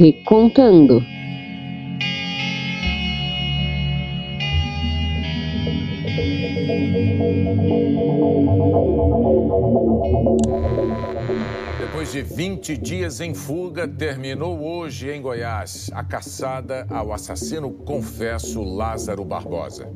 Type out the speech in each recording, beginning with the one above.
Recontando. Depois de 20 dias em fuga, terminou hoje em Goiás a caçada ao assassino confesso Lázaro Barbosa.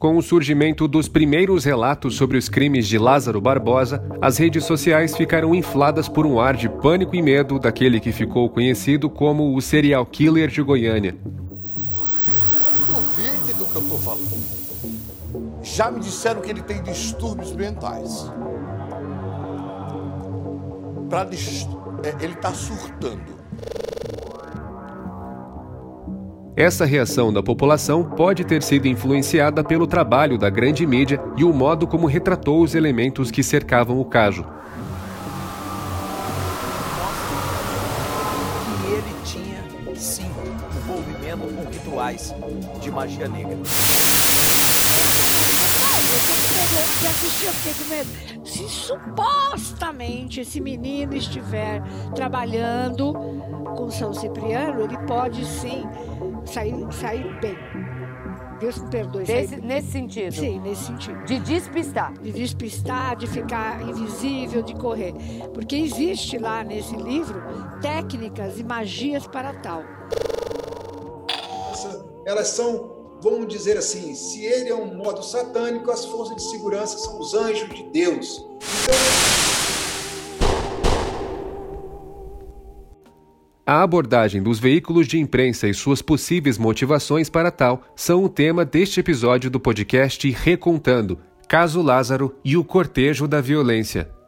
Com o surgimento dos primeiros relatos sobre os crimes de Lázaro Barbosa, as redes sociais ficaram infladas por um ar de pânico e medo daquele que ficou conhecido como o serial killer de Goiânia. Não duvide do que eu estou falando. Já me disseram que ele tem distúrbios mentais. Dist... é, ele está surtando. Essa reação da população pode ter sido influenciada pelo trabalho da grande mídia e o modo como retratou os elementos que cercavam o caso. que ele tinha, sim, envolvimento com rituais de magia negra. Que assisti, eu fiquei com medo. Se supostamente esse menino estiver trabalhando com São Cipriano, ele pode sim sair, sair bem. Deus me perdoe. sair Desse- bem. nesse sentido. Sim, nesse sentido. De despistar. De despistar, de ficar invisível, de correr. Porque existe lá nesse livro técnicas e magias para tal. Elas são, vamos dizer assim, se ele é um modo satânico, as forças de segurança são os anjos de Deus. A abordagem dos veículos de imprensa e suas possíveis motivações para tal são o tema deste episódio do podcast Recontando Caso Lázaro e o Cortejo da Violência.